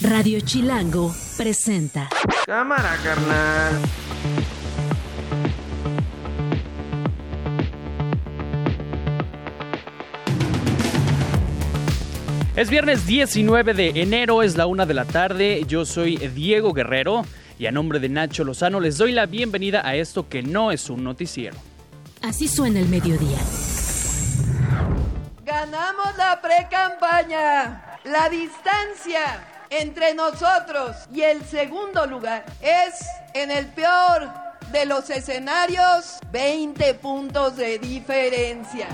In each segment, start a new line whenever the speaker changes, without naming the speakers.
Radio Chilango presenta.
Cámara, carnal.
Es viernes 19 de enero, es la una de la tarde. Yo soy Diego Guerrero y a nombre de Nacho Lozano les doy la bienvenida a esto que no es un noticiero.
Así suena el mediodía.
Ganamos la pre-campaña. La distancia entre nosotros y el segundo lugar es en el peor de los escenarios 20 puntos de diferencia.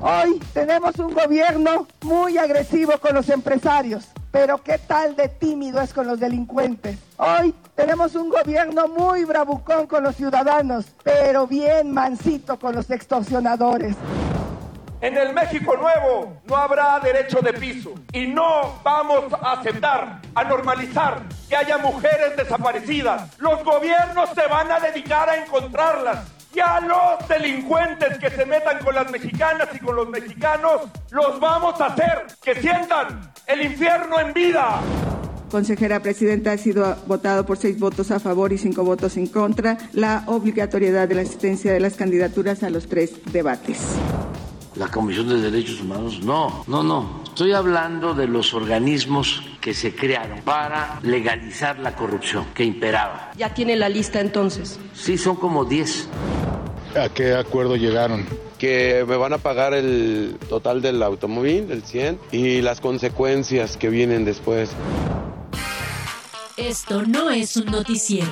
Hoy tenemos un gobierno muy agresivo con los empresarios, pero ¿qué tal de tímido es con los delincuentes? Hoy tenemos un gobierno muy bravucón con los ciudadanos, pero bien mansito con los extorsionadores.
En el México Nuevo no habrá derecho de piso y no vamos a aceptar, a normalizar que haya mujeres desaparecidas. Los gobiernos se van a dedicar a encontrarlas. Y a los delincuentes que se metan con las mexicanas y con los mexicanos, los vamos a hacer que sientan el infierno en vida.
Consejera Presidenta, ha sido votado por seis votos a favor y cinco votos en contra la obligatoriedad de la asistencia de las candidaturas a los tres debates
la Comisión de Derechos Humanos. No, no, no. Estoy hablando de los organismos que se crearon para legalizar la corrupción que imperaba.
¿Ya tiene la lista entonces?
Sí, son como 10.
¿A qué acuerdo llegaron?
Que me van a pagar el total del automóvil, el 100, y las consecuencias que vienen después.
Esto no es un noticiero.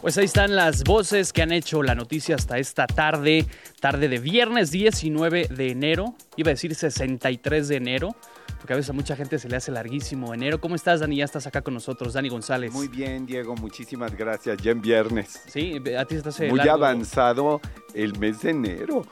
Pues ahí están las voces que han hecho la noticia hasta esta tarde, tarde de viernes 19 de enero, iba a decir 63 de enero, porque a veces a mucha gente se le hace larguísimo enero. ¿Cómo estás, Dani? Ya estás acá con nosotros, Dani González.
Muy bien, Diego, muchísimas gracias. Ya en viernes.
Sí, a ti estás
Muy avanzado el mes de enero.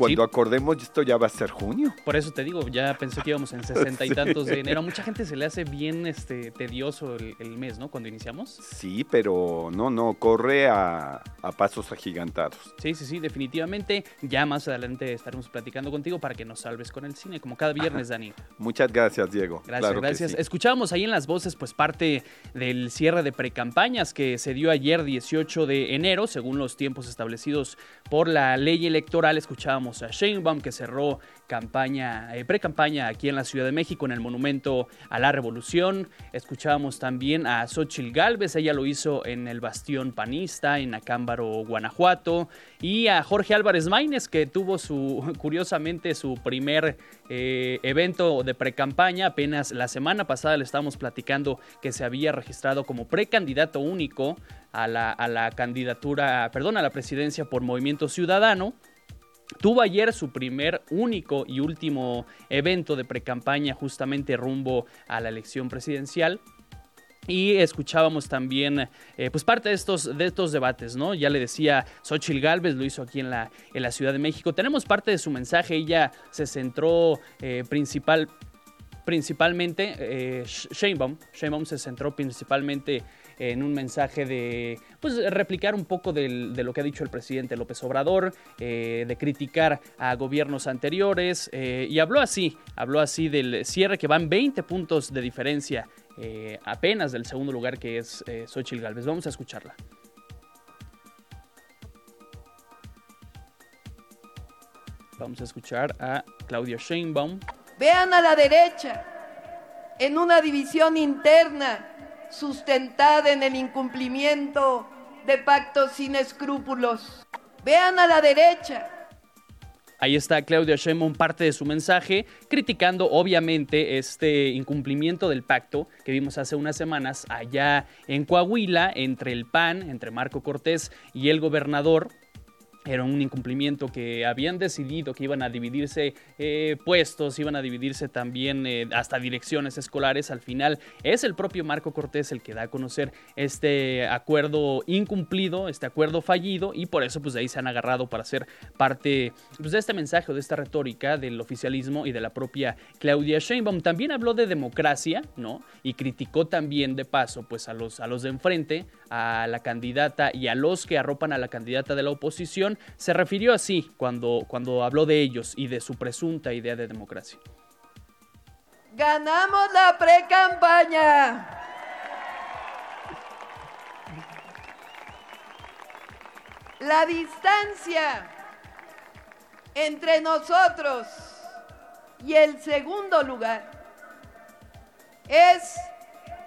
Cuando acordemos esto ya va a ser junio.
Por eso te digo, ya pensé que íbamos en sesenta y tantos de enero. A mucha gente se le hace bien este tedioso el, mes, ¿no? Cuando iniciamos.
Sí, pero no, no, corre a, pasos agigantados.
Sí, sí, sí, definitivamente. Ya más adelante estaremos platicando contigo para que nos salves con el cine, como cada viernes, Dani.
Muchas gracias, Diego.
Gracias, gracias. Escuchábamos ahí en las voces, pues parte del cierre de precampañas que se dio ayer, 18 de enero, según los tiempos establecidos por la ley electoral. Escuchábamos a Sheinbaum que cerró campaña, eh, pre-campaña aquí en la Ciudad de México en el Monumento a la Revolución. Escuchábamos también a Xochil Gálvez, ella lo hizo en el Bastión Panista, en Acámbaro, Guanajuato. Y a Jorge Álvarez Maínez que tuvo su, curiosamente, su primer eh, evento de pre-campaña. Apenas la semana pasada le estábamos platicando que se había registrado como precandidato único a la, a la candidatura, perdón, a la presidencia por Movimiento Ciudadano. Tuvo ayer su primer, único y último evento de precampaña justamente rumbo a la elección presidencial. Y escuchábamos también, eh, pues parte de estos, de estos debates, ¿no? Ya le decía, Xochil Gálvez lo hizo aquí en la, en la Ciudad de México. Tenemos parte de su mensaje, ella se centró eh, principal, principalmente, eh, Sheinbaum, Sheinbaum se centró principalmente en un mensaje de pues, replicar un poco de lo que ha dicho el presidente López Obrador, eh, de criticar a gobiernos anteriores, eh, y habló así, habló así del cierre que van 20 puntos de diferencia eh, apenas del segundo lugar que es Xochitl Galvez. Vamos a escucharla. Vamos a escuchar a Claudia Sheinbaum.
Vean a la derecha, en una división interna sustentada en el incumplimiento de pactos sin escrúpulos. Vean a la derecha.
Ahí está Claudia Sheinbaum, parte de su mensaje, criticando obviamente este incumplimiento del pacto que vimos hace unas semanas allá en Coahuila entre el PAN, entre Marco Cortés y el gobernador era un incumplimiento que habían decidido que iban a dividirse eh, puestos, iban a dividirse también eh, hasta direcciones escolares. Al final es el propio Marco Cortés el que da a conocer este acuerdo incumplido, este acuerdo fallido y por eso pues de ahí se han agarrado para ser parte pues, de este mensaje de esta retórica del oficialismo y de la propia Claudia Sheinbaum. También habló de democracia, ¿no? Y criticó también de paso pues a los, a los de enfrente, a la candidata y a los que arropan a la candidata de la oposición, se refirió así cuando, cuando habló de ellos y de su presunta idea de democracia.
Ganamos la pre-campaña. La distancia entre nosotros y el segundo lugar es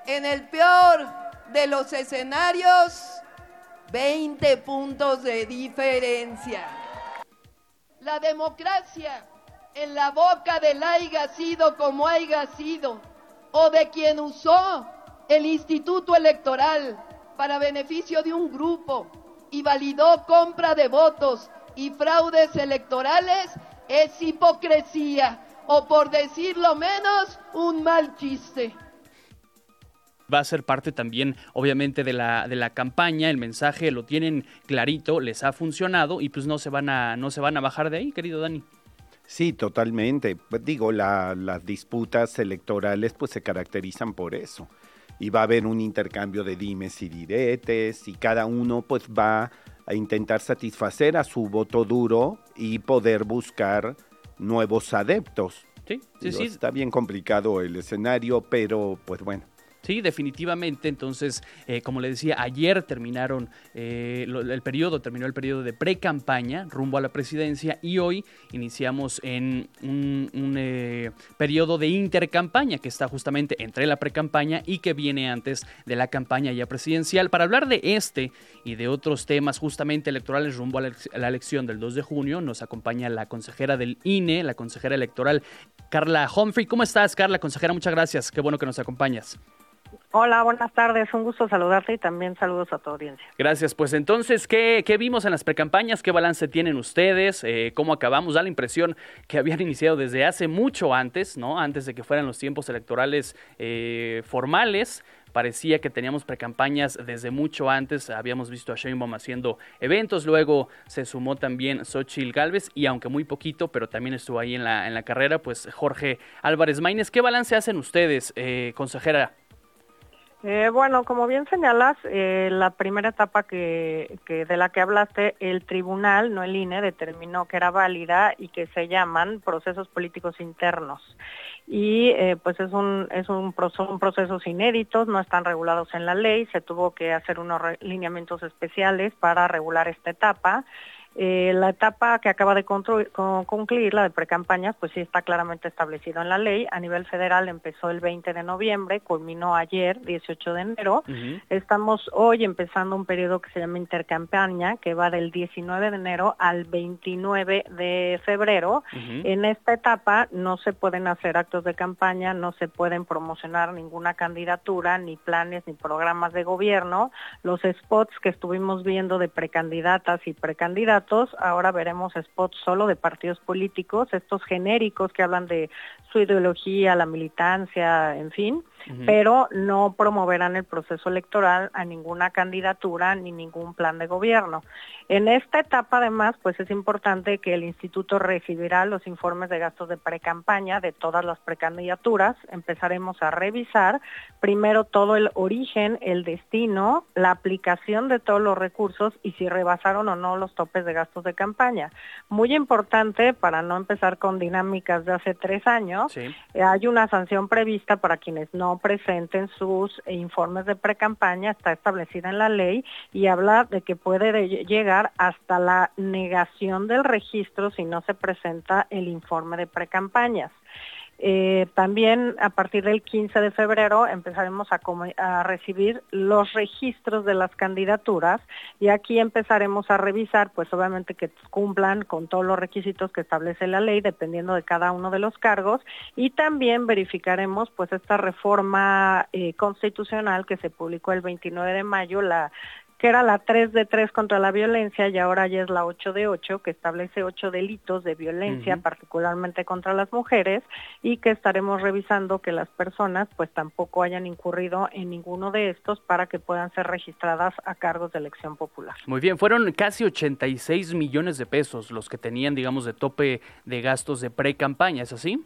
en el peor de los escenarios 20 puntos de diferencia. La democracia en la boca del haya sido como haya sido, o de quien usó el instituto electoral para beneficio de un grupo y validó compra de votos y fraudes electorales, es hipocresía, o por decirlo menos, un mal chiste
va a ser parte también, obviamente, de la, de la campaña. El mensaje lo tienen clarito, les ha funcionado y pues no se van a, no se van a bajar de ahí, querido Dani.
Sí, totalmente. Pues, digo, las disputas electorales pues se caracterizan por eso. Y va a haber un intercambio de dimes y diretes y cada uno pues va a intentar satisfacer a su voto duro y poder buscar nuevos adeptos.
Sí, sí, sí.
Está bien complicado el escenario, pero pues bueno,
Sí, definitivamente. Entonces, eh, como le decía, ayer terminaron eh, el periodo, terminó el periodo de pre-campaña rumbo a la presidencia y hoy iniciamos en un, eh, periodo de intercampaña que está justamente entre la pre-campaña y que viene antes de la campaña ya presidencial. Para hablar de este y de otros temas justamente electorales rumbo a la, a la elección del 2 de junio, nos acompaña la consejera del INE, la consejera electoral Carla Humphrey. ¿Cómo estás, Carla? Consejera, muchas gracias. Qué bueno que nos acompañas.
Hola, buenas tardes. Un gusto saludarte y también saludos a tu audiencia.
Gracias. Pues entonces, ¿qué, qué vimos en las precampañas? ¿Qué balance tienen ustedes? Eh, ¿Cómo acabamos? Da la impresión que habían iniciado desde hace mucho antes, ¿no? Antes de que fueran los tiempos electorales eh, formales. Parecía que teníamos precampañas desde mucho antes. Habíamos visto a Sheinbaum haciendo eventos. Luego se sumó también Xochitl Galvez y aunque muy poquito, pero también estuvo ahí en la, en la carrera, pues Jorge Álvarez Maínez. ¿Qué balance hacen ustedes, eh, consejera?
Eh, bueno, como bien señalas, eh, la primera etapa que, de la que hablaste, el tribunal, no el INE, determinó que era válida y que se llaman procesos políticos internos. Y eh, pues es un es un son procesos inéditos, no están regulados en la ley, se tuvo que hacer unos lineamientos especiales para regular esta etapa. Eh, la etapa que acaba de concluir, la de precampañas, pues sí está claramente establecido en la ley. A nivel federal empezó el 20 de noviembre, culminó ayer, 18 de enero. Estamos hoy empezando un periodo que se llama intercampaña, que va del 19 de enero al 29 de febrero. En esta etapa no se pueden hacer actos de campaña, no se pueden promocionar ninguna candidatura, ni planes, ni programas de gobierno. Los spots que estuvimos viendo de precandidatas y precandidatos ahora veremos spots solo de partidos políticos, estos genéricos que hablan de su ideología, la militancia, en fin, pero no promoverán el proceso electoral a ninguna candidatura ni ningún plan de gobierno. En esta etapa, además, pues es importante que el instituto recibirá los informes de gastos de precampaña de todas las precandidaturas. Empezaremos a revisar primero todo el origen, el destino, la aplicación de todos los recursos y si rebasaron o no los topes de gastos de campaña. Muy importante para no empezar con dinámicas de hace tres años, hay una sanción prevista para quienes no presenten sus informes de precampaña, está establecida en la ley y habla de que puede llegar hasta la negación del registro si no se presenta el informe de precampañas. Eh, también a partir del 15 de febrero empezaremos a, recibir los registros de las candidaturas y aquí empezaremos a revisar, pues obviamente que cumplan con todos los requisitos que establece la ley, dependiendo de cada uno de los cargos, y también verificaremos pues esta reforma eh, constitucional que se publicó el 29 de mayo, la que era la 3 de 3 contra la violencia y ahora ya es la 8 de 8, que establece ocho delitos de violencia, particularmente contra las mujeres, y que estaremos revisando que las personas pues tampoco hayan incurrido en ninguno de estos para que puedan ser registradas a cargos de elección popular.
Muy bien, fueron casi 86 millones de pesos los que tenían, digamos, de tope de gastos de pre-campaña, ¿es así?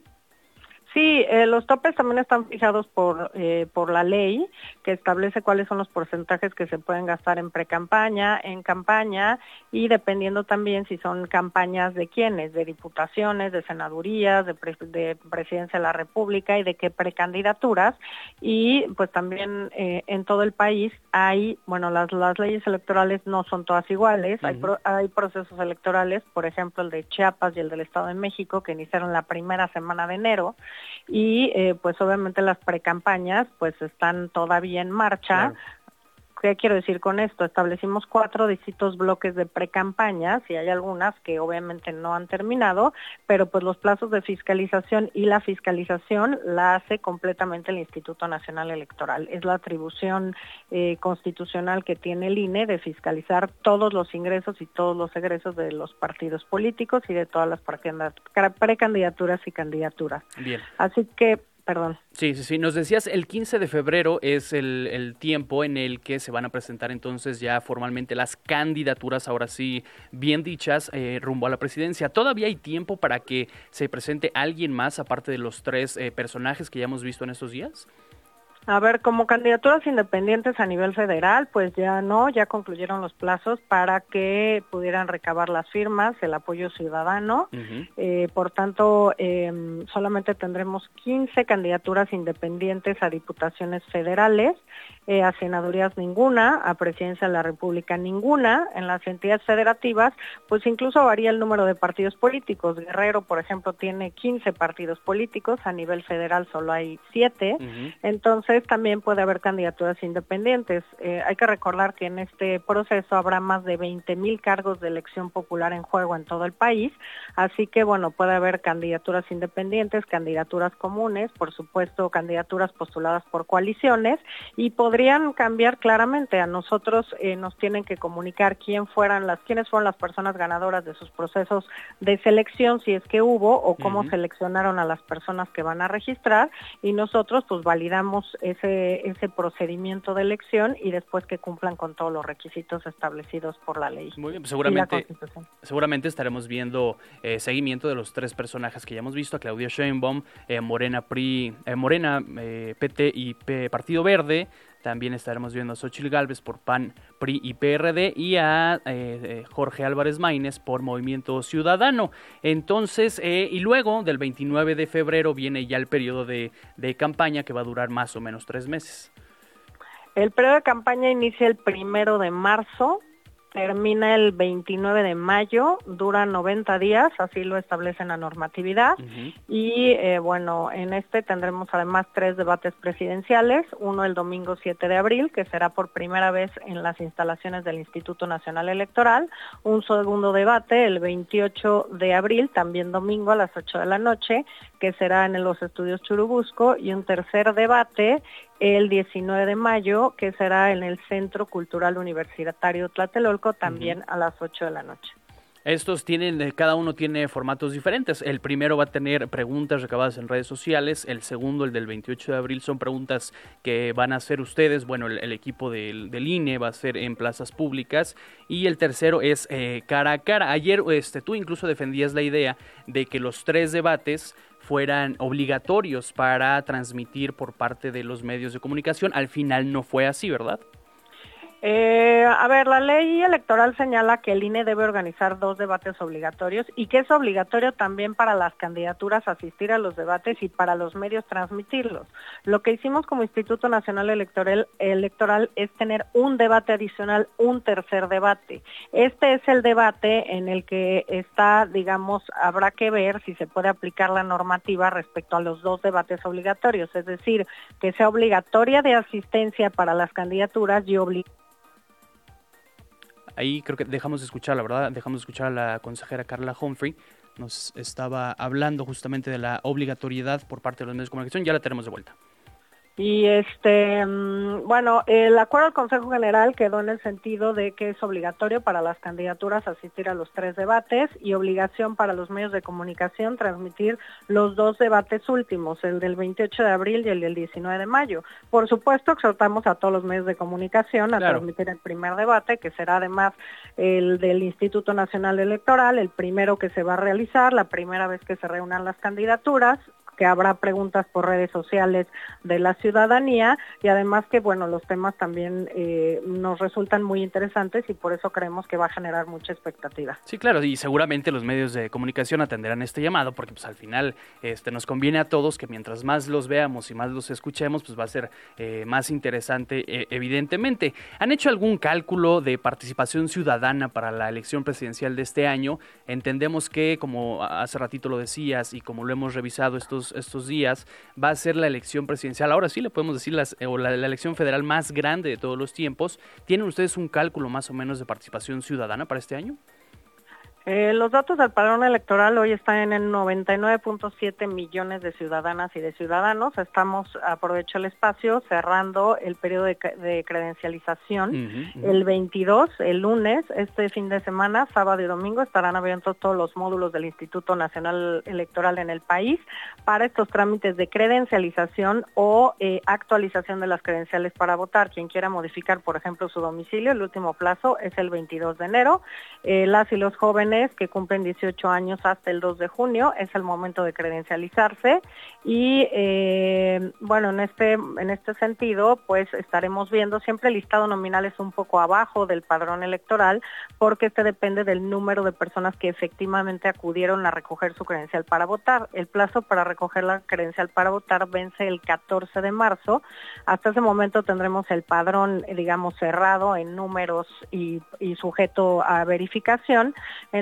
Sí, eh, los topes también están fijados por, eh, por la ley que establece cuáles son los porcentajes que se pueden gastar en pre-campaña, en campaña y dependiendo también si son campañas de quiénes, de diputaciones, de senadurías, de, de presidencia de la República y de qué precandidaturas. Y pues también eh, en todo el país hay, bueno, las, las leyes electorales no son todas iguales, hay, hay procesos electorales, por ejemplo el de Chiapas y el del Estado de México que iniciaron la primera semana de enero y eh, pues obviamente las precampañas pues están todavía en marcha. ¿Qué quiero decir con esto? Establecimos cuatro distintos bloques de pre-campañas y hay algunas que obviamente no han terminado, pero pues los plazos de fiscalización y la fiscalización la hace completamente el Instituto Nacional Electoral. Es la atribución eh, constitucional que tiene el INE de fiscalizar todos los ingresos y todos los egresos de los partidos políticos y de todas las precandidaturas y candidaturas.
Bien.
Así que perdón.
Sí, sí, sí. Nos decías, el 15 de febrero es el, tiempo en el que se van a presentar entonces ya formalmente las candidaturas, ahora sí, bien dichas, eh, rumbo a la presidencia. ¿Todavía hay tiempo para que se presente alguien más, aparte de los tres eh, personajes que ya hemos visto en estos días?
A ver, como candidaturas independientes a nivel federal, pues ya no, ya concluyeron los plazos para que pudieran recabar las firmas, el apoyo ciudadano. Eh, por tanto, em, solamente tendremos 15 candidaturas independientes a diputaciones federales, eh, a senadurías ninguna, a presidencia de la República ninguna. En las entidades federativas, pues incluso varía el número de partidos políticos. Guerrero, por ejemplo, tiene 15 partidos políticos, a nivel federal solo hay 7. Entonces, también puede haber candidaturas independientes. Eh, hay que recordar que en este proceso habrá más de 20 mil cargos de elección popular en juego en todo el país, así que bueno, puede haber candidaturas independientes, candidaturas comunes, por supuesto candidaturas postuladas por coaliciones y podrían cambiar claramente. A nosotros eh, nos tienen que comunicar quién fueran las, quiénes fueron las personas ganadoras de sus procesos de selección, si es que hubo, o cómo seleccionaron a las personas que van a registrar y nosotros pues validamos ese, ese procedimiento de elección y después que cumplan con todos los requisitos establecidos por la ley.
Muy bien, pues seguramente, seguramente estaremos viendo eh, seguimiento de los tres personajes que ya hemos visto, a Claudia Sheinbaum, eh, Morena, PRI, eh, Morena, PT y Partido Verde, también estaremos viendo a Xochitl Galvez por PAN, PRI y PRD y a Jorge Álvarez Maínez por Movimiento Ciudadano. Entonces, y luego del 29 de febrero viene ya el periodo de, de, campaña que va a durar más o menos tres meses.
El periodo de campaña inicia el primero de marzo termina el 29 de mayo, dura 90 días, así lo establece la normatividad. Y eh, bueno, en este tendremos además tres debates presidenciales, uno el domingo 7 de abril, que será por primera vez en las instalaciones del Instituto Nacional Electoral, un segundo debate el 28 de abril, también domingo a las 8 de la noche, que será en los estudios Churubusco, y un tercer debate el 19 de mayo, que será en el Centro Cultural Universitario Tlatelolco, también a las 8 de la noche.
Estos tienen, eh, cada uno tiene formatos diferentes. El primero va a tener preguntas recabadas en redes sociales. El segundo, el del 28 de abril, son preguntas que van a hacer ustedes. Bueno, el, equipo del, INE va a ser en plazas públicas. Y el tercero es eh, cara a cara. Ayer este, tú incluso defendías la idea de que los tres debates fueran obligatorios para transmitir por parte de los medios de comunicación. Al final no fue así, ¿verdad?
Eh, a ver, la ley electoral señala que el INE debe organizar dos debates obligatorios y que es obligatorio también para las candidaturas asistir a los debates y para los medios transmitirlos. Lo que hicimos como Instituto Nacional Electoral, electoral es tener un debate adicional, un tercer debate. Este es el debate en el que está, digamos, habrá que ver si se puede aplicar la normativa respecto a los dos debates obligatorios, es decir, que sea obligatoria de asistencia para las candidaturas y obligatoria
Ahí creo que dejamos de escuchar, la verdad, dejamos de escuchar a la consejera Carla Humphrey. Nos estaba hablando justamente de la obligatoriedad por parte de los medios de comunicación. Ya la tenemos de vuelta.
Y este, mm, bueno, el acuerdo del Consejo General quedó en el sentido de que es obligatorio para las candidaturas asistir a los tres debates y obligación para los medios de comunicación transmitir los dos debates últimos, el del 28 de abril y el del 19 de mayo. Por supuesto, exhortamos a todos los medios de comunicación a transmitir el primer debate, que será además el del Instituto Nacional Electoral, el primero que se va a realizar, la primera vez que se reúnan las candidaturas, que habrá preguntas por redes sociales de la ciudadanía y además que, bueno, los temas también eh, nos resultan muy interesantes y por eso creemos que va a generar mucha expectativa.
Sí, claro, y seguramente los medios de comunicación atenderán este llamado porque pues al final este, nos conviene a todos que mientras más los veamos y más los escuchemos, pues va a ser eh, más interesante, eh, evidentemente. ¿Han hecho algún cálculo de participación ciudadana para la elección presidencial de este año? Entendemos que, como hace ratito lo decías y como lo hemos revisado estos, estos días, va a ser la elección presidencial, ahora sí le podemos decir, las, o la, la elección federal más grande de todos los tiempos. ¿Tienen ustedes un cálculo más o menos de participación ciudadana para este año?
Eh, los datos del padrón electoral hoy están en 99.7 millones de ciudadanas y de ciudadanos. Estamos, aprovecho el espacio, cerrando el periodo de, credencialización. El 22, el lunes, este fin de semana, sábado y domingo, estarán abiertos todos los módulos del Instituto Nacional Electoral en el país para estos trámites de credencialización o eh, actualización de las credenciales para votar. Quien quiera modificar, por ejemplo, su domicilio, el último plazo es el 22 de enero. Eh, las y los jóvenes que cumplen 18 años hasta el 2 de junio, es el momento de credencializarse y eh, bueno, en este, en este sentido, pues estaremos viendo siempre el listado nominal es un poco abajo del padrón electoral porque este depende del número de personas que efectivamente acudieron a recoger su credencial para votar. El plazo para recoger la credencial para votar vence el 14 de marzo. Hasta ese momento tendremos el padrón, digamos, cerrado en números y, sujeto a verificación.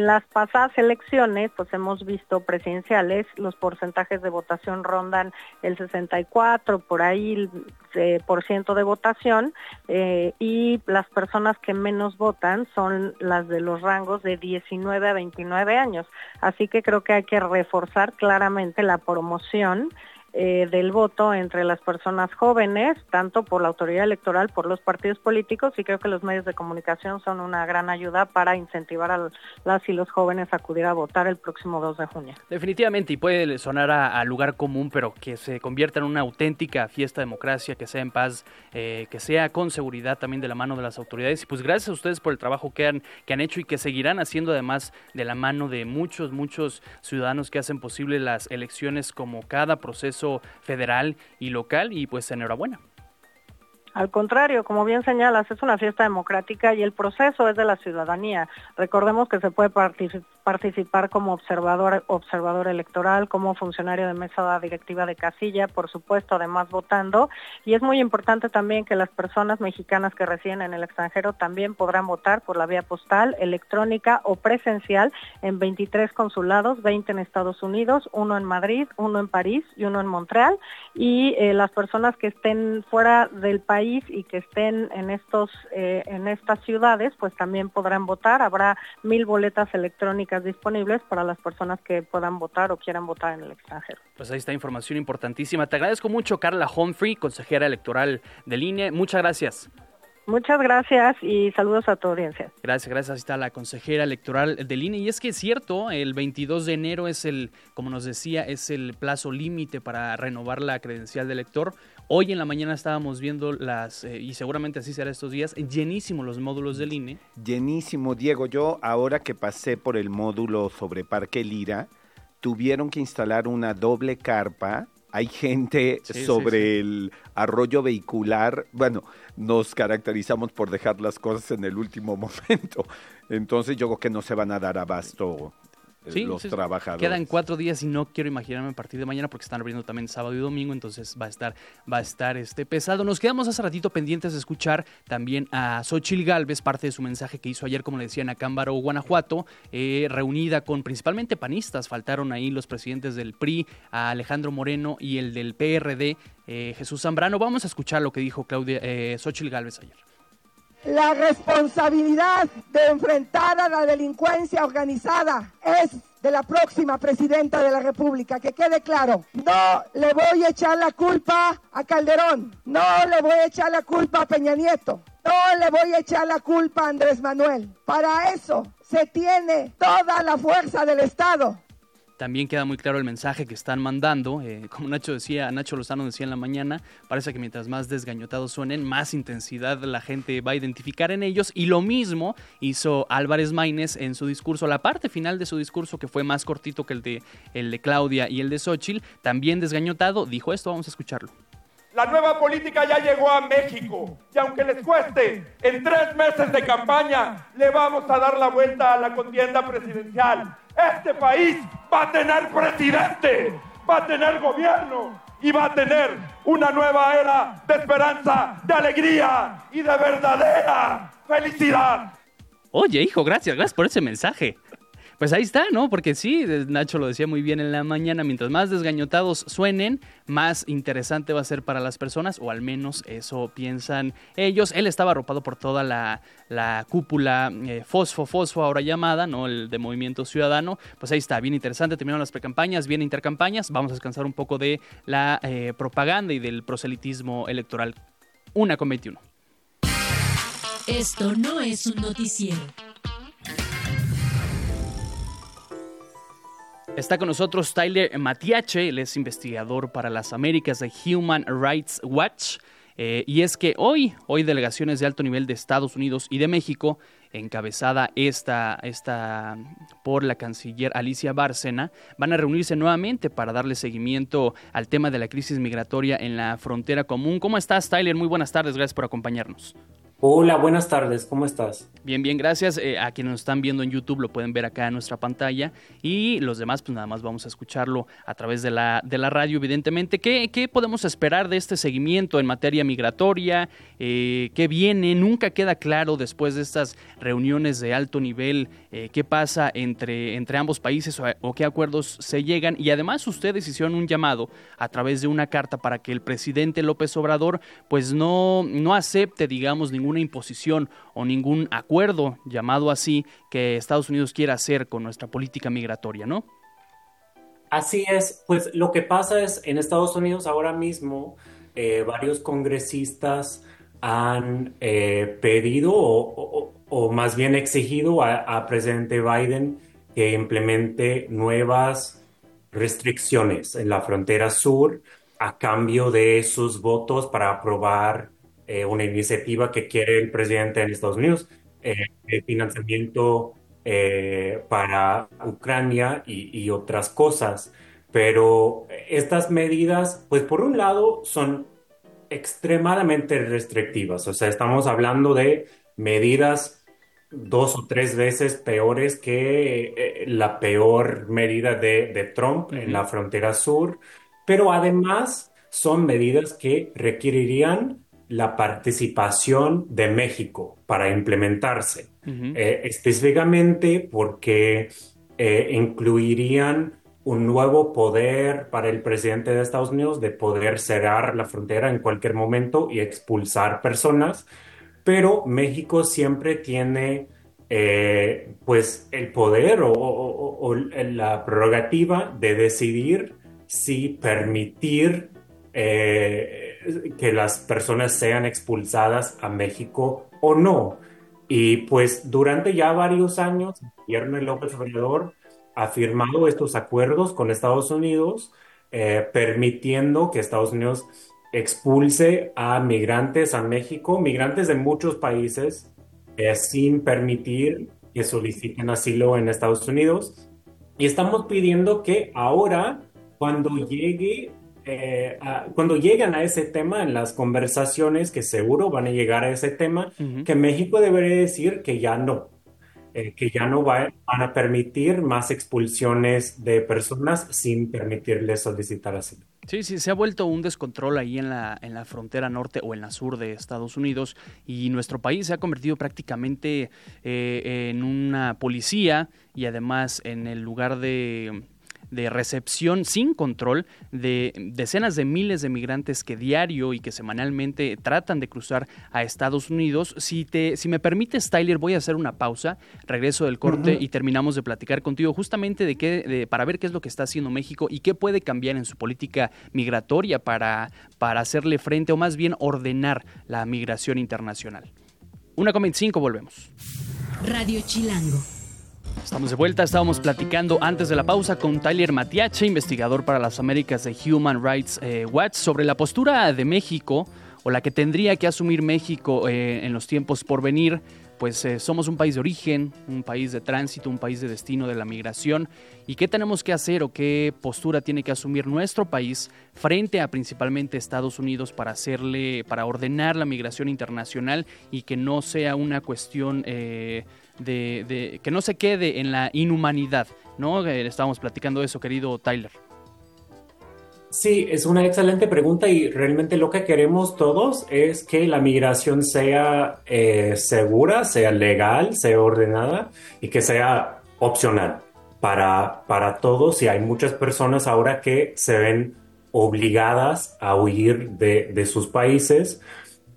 Las pasadas elecciones, pues hemos visto presidenciales, los porcentajes de votación rondan el 64, por ahí eh, por ciento de votación, eh, y las personas que menos votan son las de los rangos de 19 a 29 años. Así que creo que hay que reforzar claramente la promoción eh, del voto entre las personas jóvenes, tanto por la autoridad electoral, por los partidos políticos, y creo que los medios de comunicación son una gran ayuda para incentivar a las y los jóvenes a acudir a votar el próximo 2 de junio.
Definitivamente, y puede sonar a, lugar común, pero que se convierta en una auténtica fiesta de democracia, que sea en paz, eh, que sea con seguridad también de la mano de las autoridades. Y pues gracias a ustedes por el trabajo que han, que han hecho y que seguirán haciendo además de la mano de muchos, muchos ciudadanos que hacen posible las elecciones como cada proceso federal y local y pues enhorabuena.
Al contrario, como bien señalas, es una fiesta democrática y el proceso es de la ciudadanía. Recordemos que se puede participar como observador, observador electoral, como funcionario de mesa directiva de casilla, por supuesto, además votando. Y es muy importante también que las personas mexicanas que residen en el extranjero también podrán votar por la vía postal, electrónica o presencial en 23 consulados, 20 en Estados Unidos, uno en Madrid, uno en París y uno en Montreal. Y eh, las personas que estén fuera del país y que estén en estos eh, en estas ciudades, pues también podrán votar. Habrá mil boletas electrónicas disponibles para las personas que puedan votar o quieran votar en el extranjero.
Pues ahí está información importantísima. Te agradezco mucho, Carla Humphrey, consejera electoral del INE. Muchas gracias.
Muchas gracias y saludos a tu audiencia.
Gracias, gracias. Ahí está la consejera electoral del INE. Y es que es cierto, el 22 de enero es el, como nos decía, es el plazo límite para renovar la credencial de elector. Hoy en la mañana estábamos viendo las, eh, y seguramente así será estos días, llenísimos los módulos del INE.
Llenísimo, Diego. Yo ahora que pasé por el módulo sobre Parque Lira, tuvieron que instalar una doble carpa hay gente sobre el arroyo vehicular. Bueno, nos caracterizamos por dejar las cosas en el último momento. Entonces yo creo que no se van a dar abasto sí, los trabajadores.
Quedan cuatro días y no quiero imaginarme a partir de mañana porque están abriendo también sábado y domingo, entonces va a estar, va a estar este pesado. Nos quedamos hace ratito pendientes de escuchar también a Xochil Galvez, parte de su mensaje que hizo ayer, como le decía, en Acámbaro, Guanajuato, eh, reunida con principalmente panistas. Faltaron ahí los presidentes del PRI, a Alejandro Moreno y el del PRD, eh, Jesús Zambrano. Vamos a escuchar lo que dijo Claudia eh, Xochil Galvez ayer
la responsabilidad de enfrentar a la delincuencia organizada es de la próxima presidenta de la República, que quede claro, no le voy a echar la culpa a Calderón, no le voy a echar la culpa a Peña Nieto, no le voy a echar la culpa a Andrés Manuel. Para eso se tiene toda la fuerza del Estado
también queda muy claro el mensaje que están mandando. Eh, como Nacho decía, Nacho Lozano decía en la mañana, parece que mientras más desgañotados suenen, más intensidad la gente va a identificar en ellos. Y lo mismo hizo Álvarez Maínez en su discurso, la parte final de su discurso, que fue más cortito que el de, el de Claudia y el de Xochitl, también desgañotado, dijo esto, vamos a escucharlo.
La nueva política ya llegó a México y aunque les cueste, en tres meses de campaña le vamos a dar la vuelta a la contienda presidencial. Este país va a tener presidente, va a tener gobierno y va a tener una nueva era de esperanza, de alegría y de verdadera felicidad.
Oye, hijo, gracias, gracias por ese mensaje. Pues ahí está, ¿no? Porque sí, Nacho lo decía muy bien en la mañana, mientras más desgañotados suenen, más interesante va a ser para las personas, o al menos eso piensan ellos. Él estaba arropado por toda la, cúpula eh, Fosfo, Fosfo ahora llamada, ¿no? El de Movimiento Ciudadano. Pues ahí está, bien interesante, terminaron las precampañas, bien intercampañas, vamos a descansar un poco de la eh, propaganda y del proselitismo electoral. Una con 21.
Esto no es un noticiero.
Está con nosotros Tyler Matiache, él es investigador para las Américas de Human Rights Watch. Eh, y es que hoy, hoy delegaciones de alto nivel de Estados Unidos y de México, encabezada esta, esta por la canciller Alicia Bárcena, van a reunirse nuevamente para darle seguimiento al tema de la crisis migratoria en la frontera común. ¿Cómo estás, Tyler? Muy buenas tardes, gracias por acompañarnos.
Hola, buenas tardes, ¿cómo estás?
Bien, bien, gracias. Eh, a quienes nos están viendo en YouTube lo pueden ver acá en nuestra pantalla y los demás pues nada más vamos a escucharlo a través de la, de la radio, evidentemente. ¿Qué, ¿Qué podemos esperar de este seguimiento en materia migratoria? Eh, ¿Qué viene? Nunca queda claro después de estas reuniones de alto nivel eh, qué pasa entre, entre ambos países o, o, qué acuerdos se llegan. Y además ustedes hicieron un llamado a través de una carta para que el presidente López Obrador pues no, no acepte, digamos, ningún ninguna imposición o ningún acuerdo llamado así que Estados Unidos quiera hacer con nuestra política migratoria, ¿no?
Así es, pues lo que pasa es en Estados Unidos ahora mismo eh, varios congresistas han eh, pedido o, más bien exigido a, a presidente Biden que implemente nuevas restricciones en la frontera sur a cambio de sus votos para aprobar eh, una iniciativa que quiere el presidente en Estados Unidos, eh, el financiamiento eh, para Ucrania y, otras cosas. Pero estas medidas, pues por un lado, son extremadamente restrictivas. O sea, estamos hablando de medidas dos o tres veces peores que la peor medida de, Trump en la frontera sur, pero además son medidas que requerirían la participación de México para implementarse, eh, específicamente porque eh, incluirían un nuevo poder para el presidente de Estados Unidos de poder cerrar la frontera en cualquier momento y expulsar personas, pero México siempre tiene eh, pues el poder o, la prerrogativa de decidir si permitir que las personas sean expulsadas a México o no. Y pues durante ya varios años, el gobierno de López Obrador ha firmado estos acuerdos con Estados Unidos, eh, permitiendo que Estados Unidos expulse a migrantes a México, migrantes de muchos países, eh, sin permitir que soliciten asilo en Estados Unidos. Y estamos pidiendo que ahora, cuando llegue eh, cuando llegan a ese tema en las conversaciones, que seguro van a llegar a ese tema, que México debería decir que ya no, eh, que ya no van a permitir más expulsiones de personas sin permitirles solicitar asilo.
Sí, sí, se ha vuelto un descontrol ahí en la, en la frontera norte o en la sur de Estados Unidos y nuestro país se ha convertido prácticamente eh, en una policía y además en el lugar de de recepción sin control de decenas de miles de migrantes que diario y que semanalmente tratan de cruzar a Estados Unidos. Si, te, si me permites, Tyler, voy a hacer una pausa, regreso del corte y terminamos de platicar contigo justamente de qué, para ver qué es lo que está haciendo México y qué puede cambiar en su política migratoria para, para hacerle frente o más bien ordenar la migración internacional. Una con 25, volvemos.
Radio Chilango.
Estamos de vuelta, estábamos platicando antes de la pausa con Tyler Matiache, investigador para las Américas de Human Rights eh, Watch, sobre la postura de México o la que tendría que asumir México eh, en los tiempos por venir. Pues eh, somos un país de origen, un país de tránsito, un país de destino de la migración. ¿Y qué tenemos que hacer o qué postura tiene que asumir nuestro país frente a principalmente Estados Unidos para hacerle, para ordenar la migración internacional y que no sea una cuestión de, que no se quede en la inhumanidad, ¿no? Eh, estábamos platicando eso, querido Tyler.
Sí, es una excelente pregunta y realmente lo que queremos todos es que la migración sea eh, segura, sea legal, sea ordenada y que sea opcional para, para todos. Y hay muchas personas ahora que se ven obligadas a huir de, de sus países.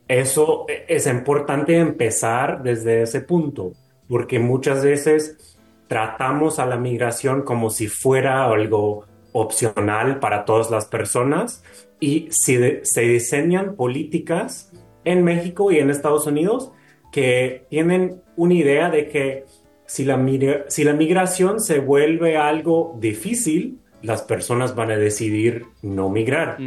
Eso e, es importante empezar desde ese punto porque muchas veces tratamos a la migración como si fuera algo opcional para todas las personas y si se diseñan políticas en México y en Estados Unidos que tienen una idea de que si la, si la migración se vuelve algo difícil, las personas van a decidir no migrar.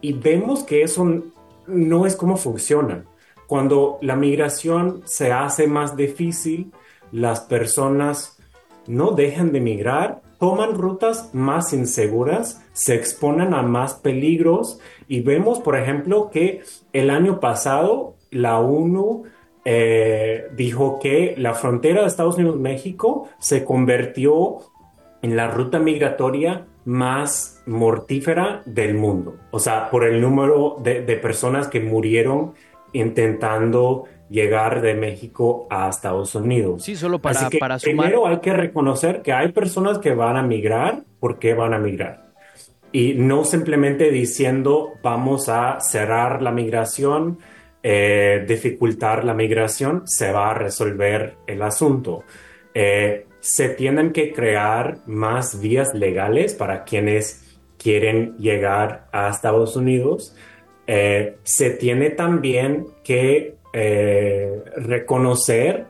Y vemos que eso no es como funciona. Cuando la migración se hace más difícil, las personas no dejan de migrar, toman rutas más inseguras, se exponen a más peligros y vemos, por ejemplo, que el año pasado la ONU eh, dijo que la frontera de Estados Unidos-México se convirtió en la ruta migratoria más mortífera del mundo. O sea, por el número de, de personas que murieron intentando llegar de México a Estados Unidos.
Sí, solo para,
Así
para
sumar. Primero hay que reconocer que hay personas que van a migrar. ¿Por qué van a migrar? Y no simplemente diciendo vamos a cerrar la migración, eh, dificultar la migración, se va a resolver el asunto. Eh, se tienen que crear más vías legales para quienes quieren llegar a Estados Unidos. Eh, se tiene también que eh, reconocer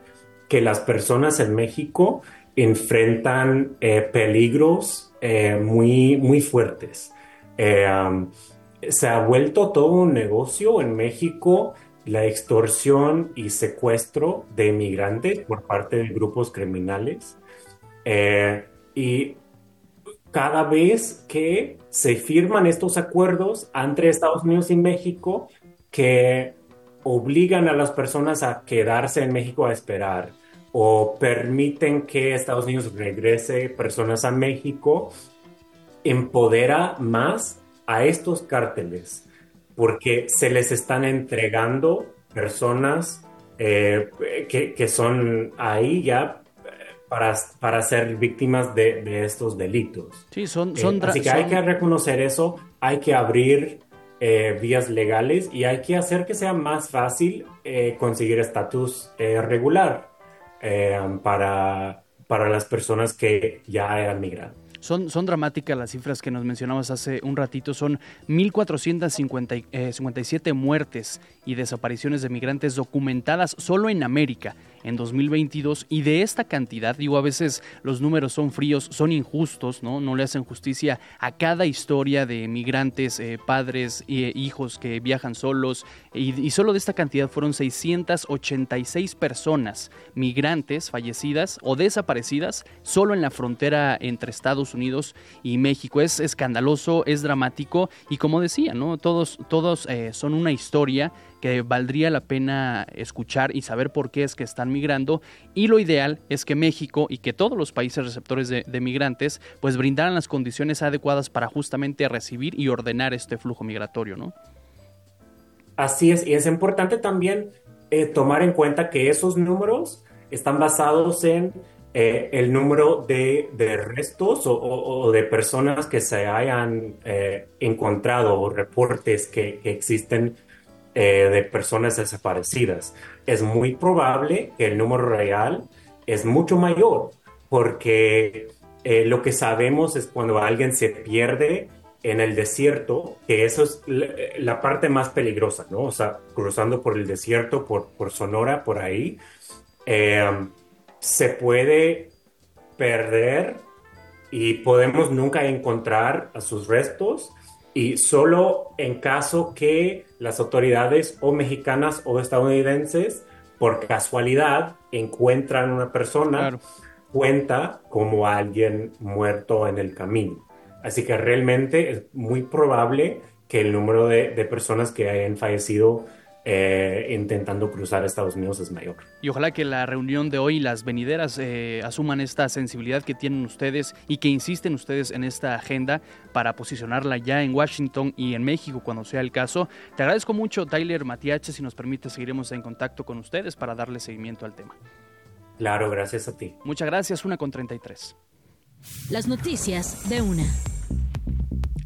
que las personas en México enfrentan eh, peligros eh, muy, muy fuertes. se ha vuelto todo un negocio en México la extorsión y secuestro de inmigrantes por parte de grupos criminales. y cada vez que se firman estos acuerdos entre Estados Unidos y México, que obligan a las personas a quedarse en México a esperar o permiten que Estados Unidos regrese personas a México, empodera más a estos cárteles porque se les están entregando personas eh, que, son ahí ya eh, para, para ser víctimas de, estos delitos.
Sí, son, son
eh, así que hay que reconocer eso, hay que abrir eh, vías legales y hay que hacer que sea más fácil eh, conseguir estatus eh, regular para, para las personas que ya eran migrantes.
Son, son dramáticas las cifras que nos mencionamos hace un ratito. Son 1.457 muertes y desapariciones de migrantes documentadas solo en América en 2022 y de esta cantidad, digo, a veces los números son fríos, son injustos, ¿no? No le hacen justicia a cada historia de migrantes, eh, padres e hijos que viajan solos y, y, solo de esta cantidad fueron 686 personas migrantes fallecidas o desaparecidas solo en la frontera entre Estados Unidos y México. Es escandaloso, es dramático y como decía, ¿no? Todos, todos eh, son una historia que valdría la pena escuchar y saber por qué es que están migrando. Y lo ideal es que México y que todos los países receptores de, migrantes pues brindaran las condiciones adecuadas para justamente recibir y ordenar este flujo migratorio, ¿no?
Así es, y es importante también eh, tomar en cuenta que esos números están basados en eh, el número de, restos o, de personas que se hayan eh, encontrado o reportes que, que existen eh, de personas desaparecidas. Es muy probable que el número real es mucho mayor, porque eh, lo que sabemos es cuando alguien se pierde en el desierto, que eso es la, parte más peligrosa, ¿no? O sea, cruzando por el desierto, por, por Sonora, por ahí, eh, se puede perder y podemos nunca encontrar a sus restos y solo en caso que las autoridades o mexicanas o estadounidenses por casualidad encuentran una persona, cuenta como alguien muerto en el camino. Así que realmente es muy probable que el número de, de personas que hayan fallecido eh, intentando cruzar a Estados Unidos es mayor.
Y ojalá que la reunión de hoy, las venideras, eh, asuman esta sensibilidad que tienen ustedes y que insisten ustedes en esta agenda para posicionarla ya en Washington y en México cuando sea el caso. Te agradezco mucho, Tyler Matiache, si nos permite seguiremos en contacto con ustedes para darle seguimiento al tema.
Claro, gracias a ti.
Muchas gracias, una con 33.
Las noticias de una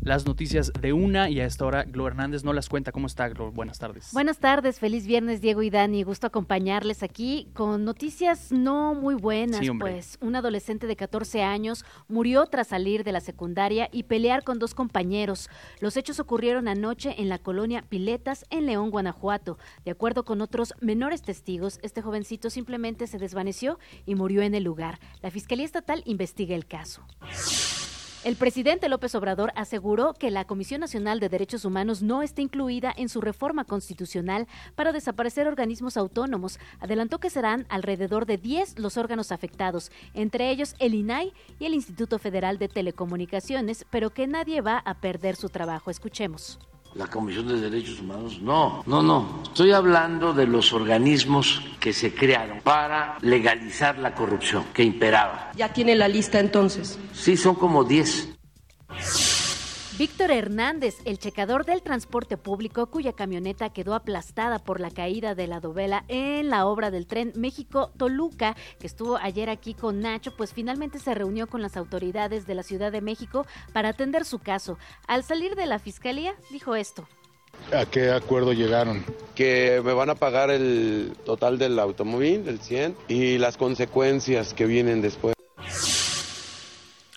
las noticias de una y a esta hora Glo Hernández no las cuenta. ¿Cómo está, Glo? Buenas tardes.
Buenas tardes, feliz viernes, Diego y Dani. Gusto acompañarles aquí con noticias no muy buenas, pues un adolescente de 14 años murió tras salir de la secundaria y pelear con dos compañeros. Los hechos ocurrieron anoche en la colonia Piletas, en León, Guanajuato. De acuerdo con otros menores testigos, este jovencito simplemente se desvaneció y murió en el lugar. La Fiscalía Estatal investiga el caso. El presidente López Obrador aseguró que la Comisión Nacional de Derechos Humanos no está incluida en su reforma constitucional para desaparecer organismos autónomos. Adelantó que serán alrededor de 10 los órganos afectados, entre ellos el INAI y el Instituto Federal de Telecomunicaciones, pero que nadie va a perder su trabajo. Escuchemos
la Comisión de Derechos Humanos. No, no, no. Estoy hablando de los organismos que se crearon para legalizar la corrupción que imperaba.
¿Ya tiene la lista entonces?
Sí, son como 10.
Víctor Hernández, el checador del transporte público cuya camioneta quedó aplastada por la caída de la dovela en la obra del tren México-Toluca, que estuvo ayer aquí con Nacho, pues finalmente se reunió con las autoridades de la Ciudad de México para atender su caso. Al salir de la fiscalía, dijo esto.
¿A qué acuerdo llegaron?
Que me van a pagar el total del automóvil, el 100, y las consecuencias que vienen después.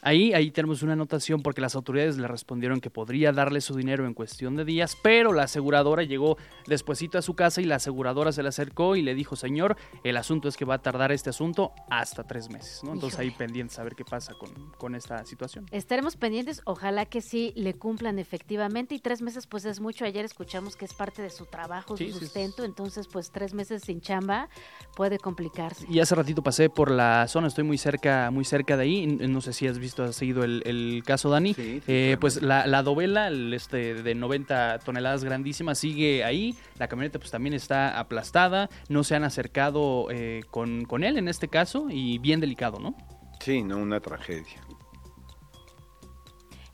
Ahí, ahí tenemos una anotación porque las autoridades le respondieron que podría darle su dinero en cuestión de días, pero la aseguradora llegó despuesito a su casa y la aseguradora se le acercó y le dijo, señor, el asunto es que va a tardar este asunto hasta tres meses, ¿no? Entonces ahí pendientes a ver qué pasa con, con, esta situación.
Estaremos pendientes, ojalá que sí le cumplan efectivamente y tres meses pues es mucho, ayer escuchamos que es parte de su trabajo, su sustento, entonces pues tres meses sin chamba puede complicarse.
Y hace ratito pasé por la zona, estoy muy cerca, muy cerca de ahí, no sé si has visto visto, has seguido el, caso, Dani. Eh, pues la, la dovela este, de 90 toneladas grandísima sigue ahí. La camioneta pues también está aplastada. No se han acercado eh, con, con él en este caso y bien delicado, ¿no?
Sí, no, una tragedia.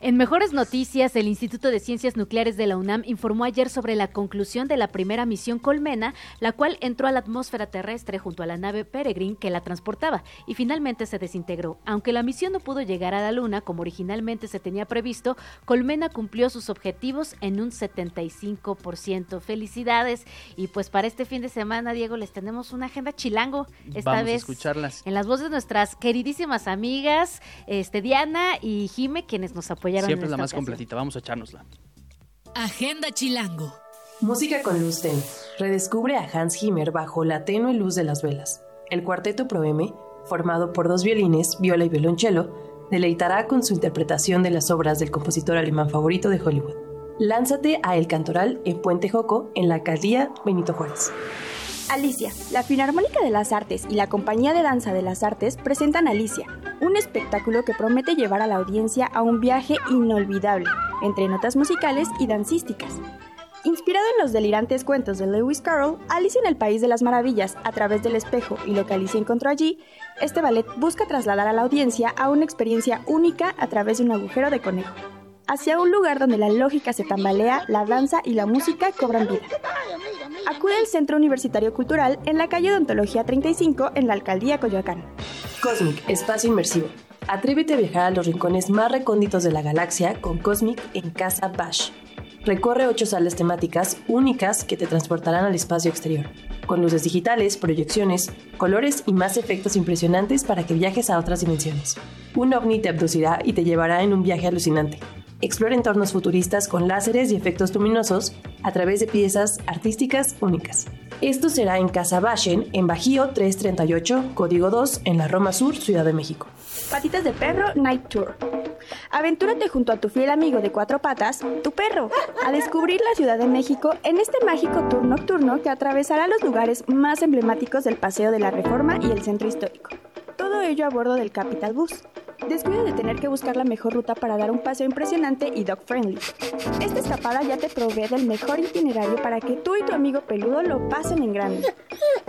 En mejores noticias, el Instituto de Ciencias Nucleares de la UNAM informó ayer sobre la conclusión de la primera misión Colmena, la cual entró a la atmósfera terrestre junto a la nave Peregrine que la transportaba y finalmente se desintegró. Aunque la misión no pudo llegar a la Luna como originalmente se tenía previsto, Colmena cumplió sus objetivos en un 75%. Felicidades. Y pues para este fin de semana, Diego, les tenemos una agenda chilango. Esta vez
a escucharlas.
En las voces de nuestras queridísimas amigas, este Diana y Jime, quienes nos apoyan
Siempre es la más completita, vamos a echárnosla.
Agenda Chilango.
Música con luz tenue. Redescubre a Hans Zimmer bajo la tenue luz de las velas. El cuarteto Pro M, formado por dos violines, viola y violonchelo, deleitará con su interpretación de las obras del compositor alemán favorito de Hollywood. Lánzate a El Cantoral en Puente Joco, en la alcaldía Benito Juárez.
Alicia, la Filarmónica de las Artes y la Compañía de Danza de las Artes presentan Alicia, un espectáculo que promete llevar a la audiencia a un viaje inolvidable, entre notas musicales y dancísticas. Inspirado en los delirantes cuentos de Lewis Carroll, Alicia en el País de las Maravillas, a través del espejo y lo que Alicia encontró allí, este ballet busca trasladar a la audiencia a una experiencia única a través de un agujero de conejo hacia un lugar donde la lógica se tambalea, la danza y la música cobran vida. Acude al Centro Universitario Cultural en la calle de Ontología 35 en la Alcaldía Coyoacán.
Cosmic, espacio inmersivo. Atrévete a viajar a los rincones más recónditos de la galaxia con Cosmic en Casa Bash. Recorre ocho salas temáticas únicas que te transportarán al espacio exterior, con luces digitales, proyecciones, colores y más efectos impresionantes para que viajes a otras dimensiones. Un ovni te abducirá y te llevará en un viaje alucinante explora entornos futuristas con láseres y efectos luminosos a través de piezas artísticas únicas. Esto será en Casa Bashen, en Bajío 338, Código 2, en la Roma Sur, Ciudad de México.
Patitas de Perro Night Tour. Aventúrate junto a tu fiel amigo de cuatro patas, tu perro, a descubrir la Ciudad de México en este mágico tour nocturno que atravesará los lugares más emblemáticos del Paseo de la Reforma y el Centro Histórico. Todo ello a bordo del Capital Bus. Descuida de tener que buscar la mejor ruta para dar un paseo impresionante y dog friendly. Esta escapada ya te provee del mejor itinerario para que tú y tu amigo peludo lo pasen en grande.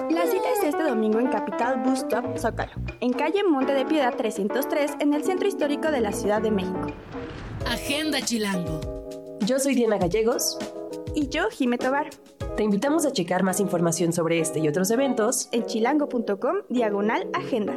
La cita es este domingo en Capital Bus Stop Zócalo, en calle Monte de Piedad 303, en el centro histórico de la Ciudad de México.
Agenda Chilango.
Yo soy Diana Gallegos.
Y yo, Jime Tobar.
Te invitamos a checar más información sobre este y otros eventos
en chilango.com diagonal agenda.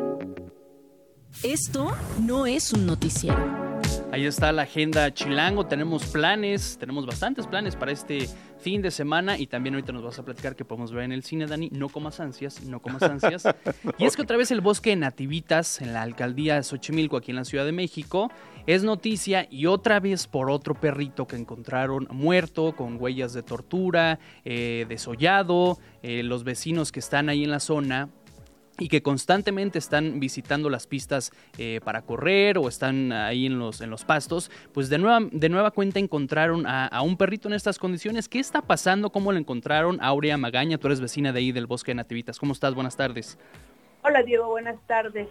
Esto no es un noticiero.
Ahí está la agenda Chilango, tenemos planes, tenemos bastantes planes para este fin de semana y también ahorita nos vas a platicar que podemos ver en el cine, Dani, no comas ansias, no comas ansias. y es que otra vez el bosque de Nativitas en la alcaldía de Xochimilco, aquí en la Ciudad de México, es noticia y otra vez por otro perrito que encontraron muerto con huellas de tortura, eh, desollado, eh, los vecinos que están ahí en la zona y que constantemente están visitando las pistas eh, para correr o están ahí en los, en los pastos, pues de nueva, de nueva cuenta encontraron a, un perrito en estas condiciones. ¿Qué está pasando? ¿Cómo lo encontraron? Aurea Magaña, tú eres vecina de ahí del Bosque de Nativitas. ¿Cómo estás? Buenas tardes.
Hola Diego, buenas tardes.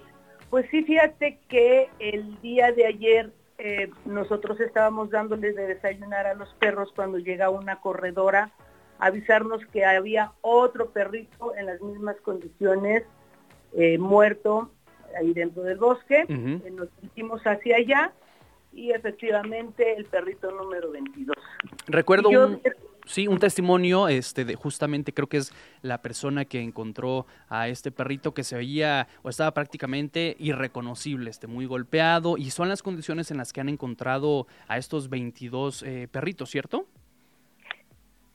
Pues sí, fíjate que el día de ayer eh, nosotros estábamos dándoles de desayunar a los perros cuando llega una corredora avisarnos que había otro perrito en las mismas condiciones eh, muerto ahí dentro del bosque. Eh, nos dirigimos hacia allá y efectivamente el perrito número 22.
Recuerdo un, sí, un testimonio, este, de, justamente creo que es la persona que encontró a este perrito que se veía o estaba prácticamente irreconocible, este, muy golpeado y son las condiciones en las que han encontrado a estos 22 eh, perritos, ¿cierto?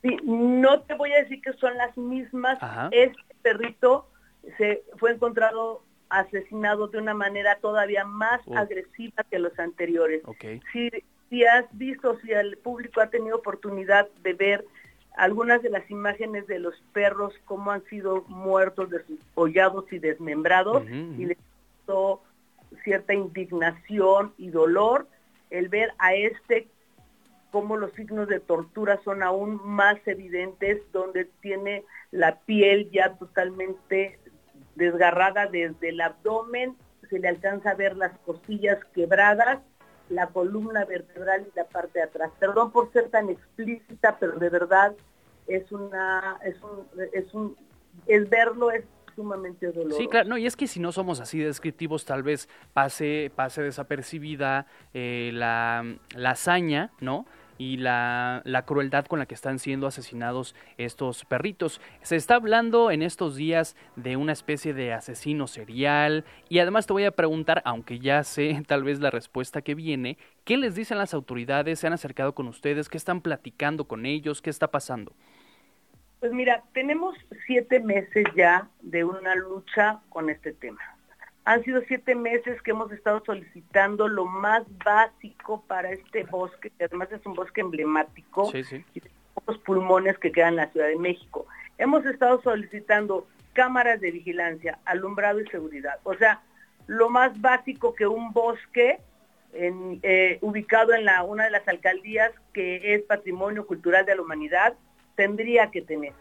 Sí, no te voy a decir que son las mismas. Este perrito se fue encontrado asesinado de una manera todavía más oh. agresiva que los anteriores. Si, si has visto, si el público ha tenido oportunidad de ver algunas de las imágenes de los perros, cómo han sido muertos, desollados y desmembrados, y les dio cierta indignación y dolor el ver a este cómo los signos de tortura son aún más evidentes, donde tiene la piel ya totalmente desgarrada desde el abdomen, se le alcanza a ver las costillas quebradas, la columna vertebral y la parte de atrás. Perdón por ser tan explícita, pero de verdad es una, es un, es un, es verlo es sumamente doloroso.
Sí, claro, no, y es que si no somos así descriptivos, tal vez pase, pase desapercibida eh, la, la hazaña, ¿no? Y la, crueldad con la que están siendo asesinados estos perritos. Se está hablando en estos días de una especie de asesino serial y además te voy a preguntar, aunque ya sé tal vez la respuesta que viene, ¿qué les dicen las autoridades? ¿Se han acercado con ustedes? ¿Qué están platicando con ellos? ¿Qué está pasando?
Pues mira, tenemos siete meses ya de una lucha con este tema. Han sido siete meses que hemos estado solicitando lo más básico para este bosque, que además es un bosque emblemático, sí, sí. y pocos pulmones que quedan en la Ciudad de México. Hemos estado solicitando cámaras de vigilancia, alumbrado y seguridad. O sea, lo más básico que un bosque eh, ubicado en la, una de las alcaldías que es patrimonio cultural de la humanidad tendría que tener.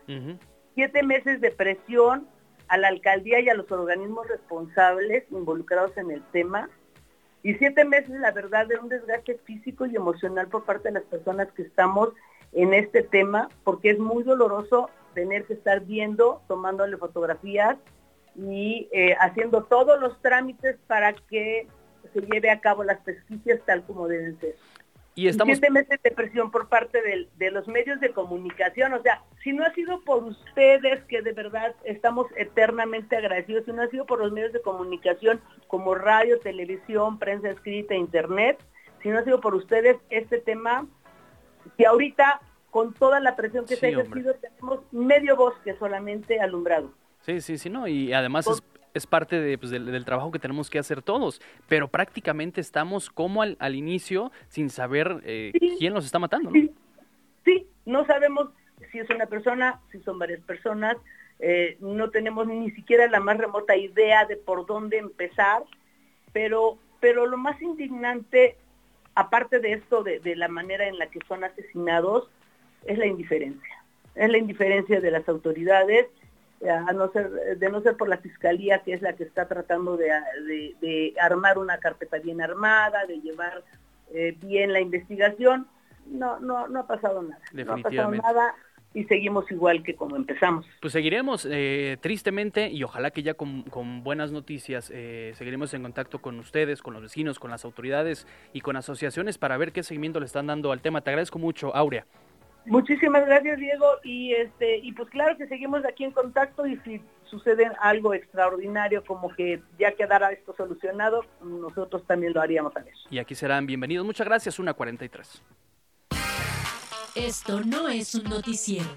Siete meses de presión a la alcaldía y a los organismos responsables involucrados en el tema. Y siete meses, la verdad, de un desgaste físico y emocional por parte de las personas que estamos en este tema, porque es muy doloroso tener que estar viendo, tomándole fotografías y eh, haciendo todos los trámites para que se lleve a cabo las pesquisas tal como deben ser. Y estamos... Siete meses de presión por parte de, los medios de comunicación. O sea, si no ha sido por ustedes, que de verdad estamos eternamente agradecidos, si no ha sido por los medios de comunicación como radio, televisión, prensa escrita, internet, si no ha sido por ustedes, este tema, que ahorita con toda la presión que se ha ejercido, tenemos medio bosque solamente alumbrado.
Sí, sí, sí, no, y además es es parte de, pues, del, trabajo que tenemos que hacer todos, pero prácticamente estamos como al, inicio sin saber eh, quién los está matando, ¿no?
Sí. no sabemos si es una persona, si son varias personas, eh, no tenemos ni siquiera la más remota idea de por dónde empezar, pero, pero lo más indignante, aparte de esto, de, de la manera en la que son asesinados, es la indiferencia. Es la indiferencia de las autoridades a no ser, de no ser por la fiscalía, que es la que está tratando de, armar una carpeta bien armada, de llevar eh, bien la investigación, no, no, no ha pasado nada. No ha pasado nada y seguimos igual que como empezamos.
Pues seguiremos eh, tristemente y ojalá que ya con, buenas noticias eh, seguiremos en contacto con ustedes, con los vecinos, con las autoridades y con asociaciones para ver qué seguimiento le están dando al tema. Te agradezco mucho, Aurea.
Muchísimas gracias, Diego. Y este y pues claro que seguimos aquí en contacto y si sucede algo extraordinario como que ya quedara esto solucionado, nosotros también lo haríamos a ver.
Y aquí serán bienvenidos. Muchas gracias, una 43.
Esto no es un noticiero.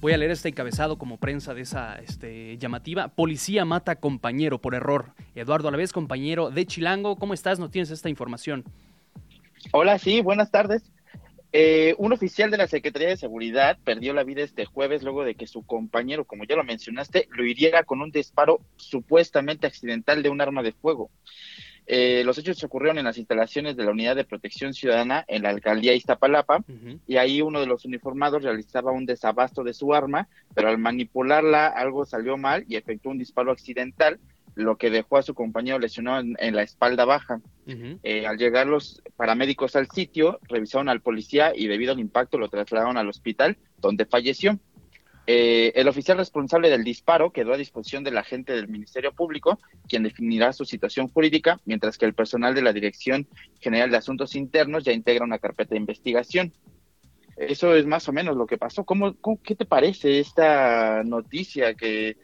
Voy a leer este encabezado como prensa de esa este, llamativa. Policía mata compañero por error. Eduardo Alavés, compañero de Chilango. ¿Cómo estás? ¿No tienes esta información?
Hola, sí, buenas tardes. Eh, un oficial de la Secretaría de Seguridad perdió la vida este jueves luego de que su compañero, como ya lo mencionaste, lo hiriera con un disparo supuestamente accidental de un arma de fuego. Eh, los hechos ocurrieron en las instalaciones de la Unidad de Protección Ciudadana en la alcaldía Iztapalapa y ahí uno de los uniformados realizaba un desabasto de su arma, pero al manipularla algo salió mal y efectuó un disparo accidental lo que dejó a su compañero lesionado en, la espalda baja. Eh, al llegar los paramédicos al sitio, revisaron al policía y debido al impacto lo trasladaron al hospital, donde falleció. Eh, el oficial responsable del disparo quedó a disposición del agente del Ministerio Público, quien definirá su situación jurídica, mientras que el personal de la Dirección General de Asuntos Internos ya integra una carpeta de investigación. Eso es más o menos lo que pasó. ¿Cómo, qué te parece esta noticia que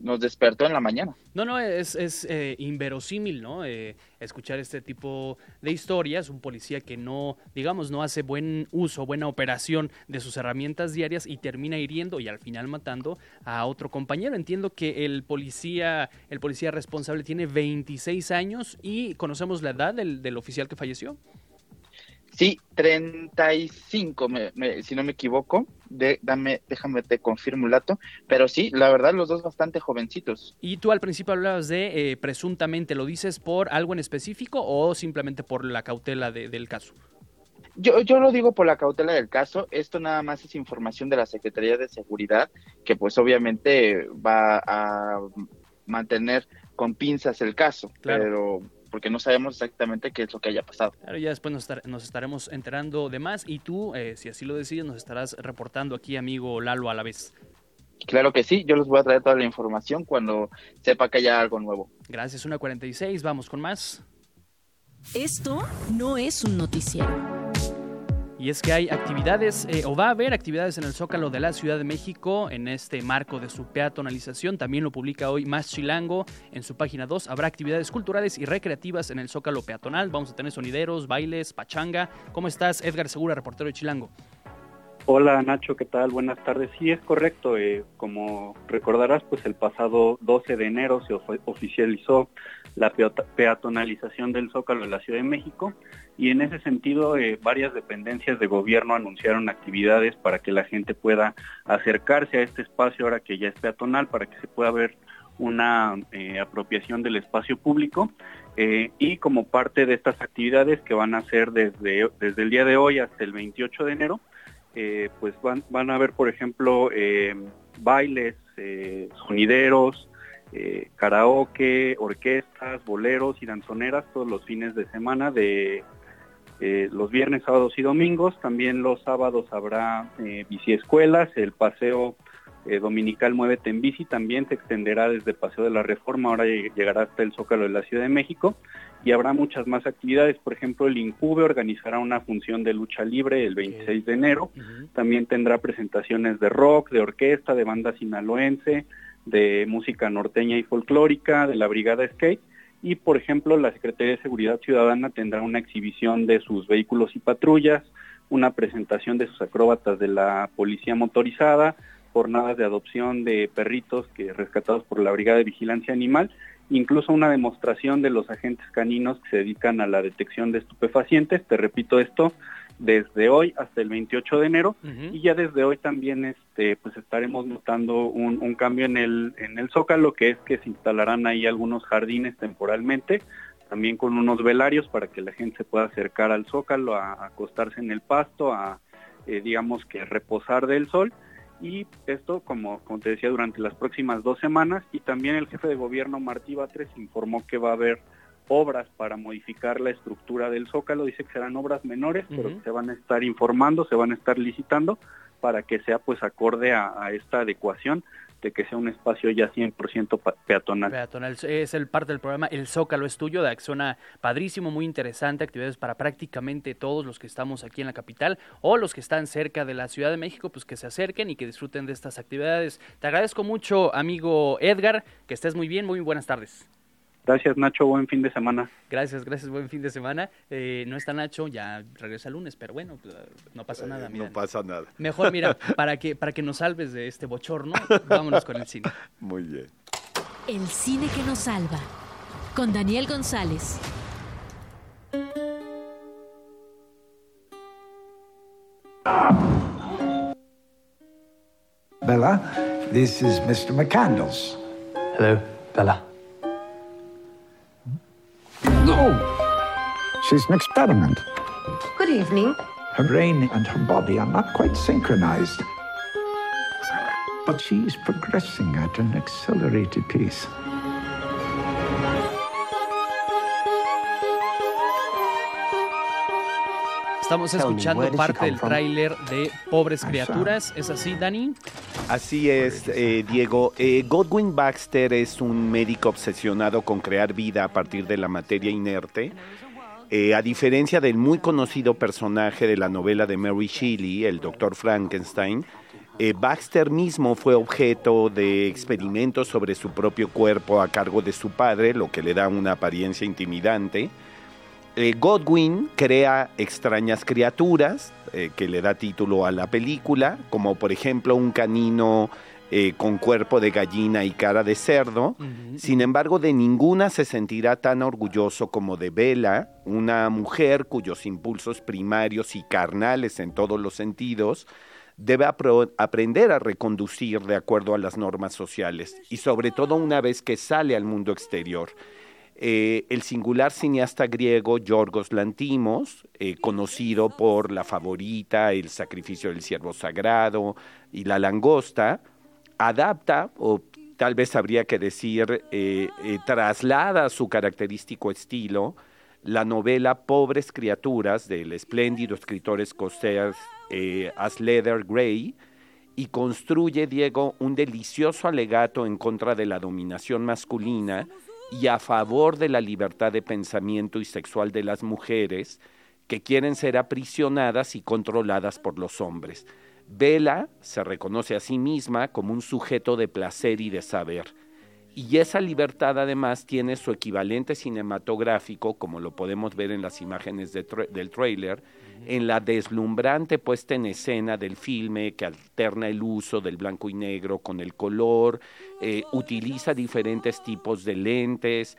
nos despertó en la mañana.
No, no, es, es eh, inverosímil, ¿no? Eh, escuchar este tipo de historias, un policía que no, digamos, no hace buen uso, buena operación de sus herramientas diarias y termina hiriendo y al final matando a otro compañero. Entiendo que el policía, el policía responsable tiene 26 años y conocemos la edad del, del oficial que falleció.
Sí, 35, me, si no me equivoco. De, dame, déjame te confirmo el dato. Pero sí, la verdad, los dos bastante jovencitos.
Y tú al principio hablabas de eh, presuntamente, ¿lo dices por algo en específico o simplemente por la cautela del caso?
Yo, yo lo digo por la cautela del caso. Esto nada más es información de la Secretaría de Seguridad, que pues obviamente va a mantener con pinzas el caso. Pero porque no sabemos exactamente qué es lo que haya pasado.
Claro, ya después nos, estaremos enterando de más y tú, eh, si así lo decides, nos estarás reportando aquí, amigo Lalo, a la vez.
Claro que sí, yo les voy a traer toda la información cuando sepa que haya algo nuevo.
Gracias, una 46, vamos con más.
Esto no es un noticiero.
Y es que hay actividades, eh, o va a haber actividades en el Zócalo de la Ciudad de México en este marco de su peatonalización. También lo publica hoy Más Chilango en su página 2. Habrá actividades culturales y recreativas en el Zócalo peatonal. Vamos a tener sonideros, bailes, pachanga. ¿Cómo estás, Edgar Segura, reportero de Chilango?
Hola Nacho, ¿qué tal? Buenas tardes. Sí, es correcto. Eh, como recordarás, pues el pasado 12 de enero se oficializó la peatonalización del Zócalo de la Ciudad de México y en ese sentido eh, varias dependencias de gobierno anunciaron actividades para que la gente pueda acercarse a este espacio ahora que ya es peatonal, para que se pueda ver una eh, apropiación del espacio público y como parte de estas actividades que van a ser desde, desde el día de hoy hasta el 28 de enero, eh, pues van, van a ver, por ejemplo, eh, bailes, eh, sonideros, karaoke, orquestas, boleros y danzoneras todos los fines de semana de los viernes, sábados y domingos. También los sábados habrá biciescuelas, el paseo dominical Muévete en Bici también se extenderá desde Paseo de la Reforma, ahora llegará hasta el Zócalo de la Ciudad de México y habrá muchas más actividades. Por ejemplo, el INCUBE organizará una función de lucha libre el 26 de enero. También tendrá presentaciones de rock, de orquesta, de banda sinaloense, de música norteña y folclórica, de la Brigada Skate. Y, por ejemplo, la Secretaría de Seguridad Ciudadana tendrá una exhibición de sus vehículos y patrullas, una presentación de sus acróbatas de la Policía Motorizada, jornadas de adopción de perritos que rescatados por la Brigada de Vigilancia Animal, incluso una demostración de los agentes caninos que se dedican a la detección de estupefacientes. Te repito esto, desde hoy hasta el 28 de enero y ya desde hoy también este pues estaremos notando un, un, cambio en el en el zócalo que es que se instalarán ahí algunos jardines temporalmente también con unos velarios para que la gente se pueda acercar al zócalo a, acostarse en el pasto a eh, digamos que reposar del sol y esto como, como te decía durante las próximas dos semanas y también el jefe de gobierno Martí Batres informó que va a haber obras para modificar la estructura del zócalo, dice que serán obras menores, pero que se van a estar informando, se van a estar licitando para que sea pues acorde a, a esta adecuación de que sea un espacio ya 100% peatonal.
Peatonal es el parte del programa El Zócalo es tuyo, de Axona, padrísimo, muy interesante, actividades para prácticamente todos los que estamos aquí en la capital o los que están cerca de la Ciudad de México, pues que se acerquen y que disfruten de estas actividades. Te agradezco mucho, amigo Edgar, que estés muy bien, muy buenas tardes.
Gracias Nacho, buen fin de semana.
Gracias, gracias, buen fin de semana. Eh, no está Nacho, ya regresa el lunes, pero bueno, pues, no pasa nada.
Mira. No pasa nada.
Mejor, mira, para que, para que nos salves de este bochorno, vámonos con el cine.
Muy bien.
El cine que nos salva, con Daniel González.
Bella, this is Mr. McCandles.
Hello, Bella.
No! She's an experiment.
Good evening.
Her brain and her body are not quite synchronized. But she's progressing at an accelerated pace.
Estamos escuchando parte del tráiler de Pobres Criaturas. ¿Es así, Dani?
Así es, eh, Diego. Eh, Godwin Baxter es un médico obsesionado con crear vida a partir de la materia inerte. Eh, a diferencia del muy conocido personaje de la novela de Mary Shelley, el Dr. Frankenstein, eh, Baxter mismo fue objeto de experimentos sobre su propio cuerpo a cargo de su padre, lo que le da una apariencia intimidante. Eh, Godwin crea extrañas criaturas eh, que le da título a la película, como por ejemplo un canino eh, con cuerpo de gallina y cara de cerdo. Sin embargo, de ninguna se sentirá tan orgulloso como de Bella, una mujer cuyos impulsos primarios y carnales en todos los sentidos debe aprender a reconducir de acuerdo a las normas sociales y sobre todo una vez que sale al mundo exterior. Eh, el singular cineasta griego Yorgos Lantimos, eh, conocido por La Favorita, El Sacrificio del Siervo Sagrado y La Langosta, adapta, o tal vez habría que decir, eh, traslada su característico estilo la novela Pobres Criaturas del espléndido escritor escocés Asleder Gray y construye, Diego, un delicioso alegato en contra de la dominación masculina y a favor de la libertad de pensamiento y sexual de las mujeres que quieren ser aprisionadas y controladas por los hombres. Vela se reconoce a sí misma como un sujeto de placer y de saber. Y esa libertad además tiene su equivalente cinematográfico, como lo podemos ver en las imágenes de tra del tráiler, en la deslumbrante puesta en escena del filme que alterna el uso del blanco y negro con el color, eh, utiliza diferentes tipos de lentes,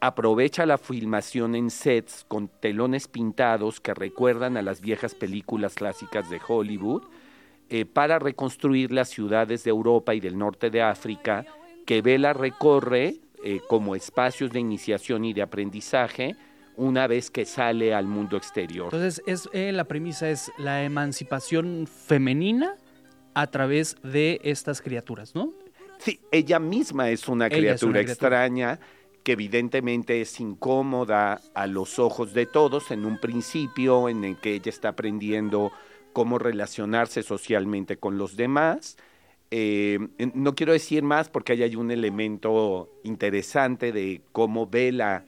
aprovecha la filmación en sets con telones pintados que recuerdan a las viejas películas clásicas de Hollywood, eh, para reconstruir las ciudades de Europa y del norte de África que Vela recorre eh, como espacios de iniciación y de aprendizaje una vez que sale al mundo exterior.
Entonces, es, eh, la premisa es la emancipación femenina a través de estas criaturas, ¿no?
Sí, ella misma es una, criatura, es una criatura extraña que evidentemente es incómoda a los ojos de todos en un principio en el que ella está aprendiendo cómo relacionarse socialmente con los demás. Eh, no quiero decir más porque ahí hay un elemento interesante de cómo Vela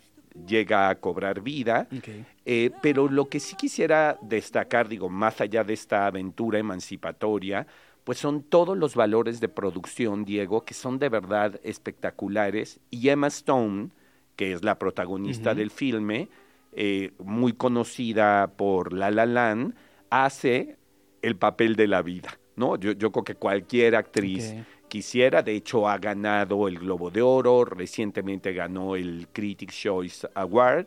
llega a cobrar vida,
Okay.
eh, pero lo que sí quisiera destacar, digo, más allá de esta aventura emancipatoria, pues son todos los valores de producción, Diego, que son de verdad espectaculares, y Emma Stone, que es la protagonista del filme, eh, muy conocida por La La Land, hace el papel de la vida. ¿No? Yo, yo creo que cualquier actriz quisiera, de hecho ha ganado el Globo de Oro, recientemente ganó el Critics' Choice Award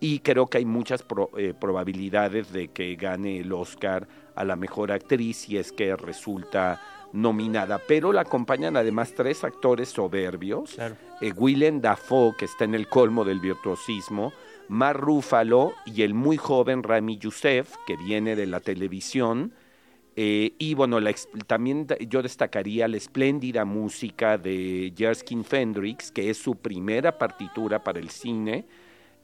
y creo que hay muchas eh, probabilidades de que gane el Oscar a la mejor actriz si es que resulta nominada, pero la acompañan además tres actores soberbios, eh, Willem Dafoe, que está en el colmo del virtuosismo, Mar Rúfalo y el muy joven Rami Youssef, que viene de la televisión, eh, y bueno, también yo destacaría la espléndida música de Jerskin Fendrix, que es su primera partitura para el cine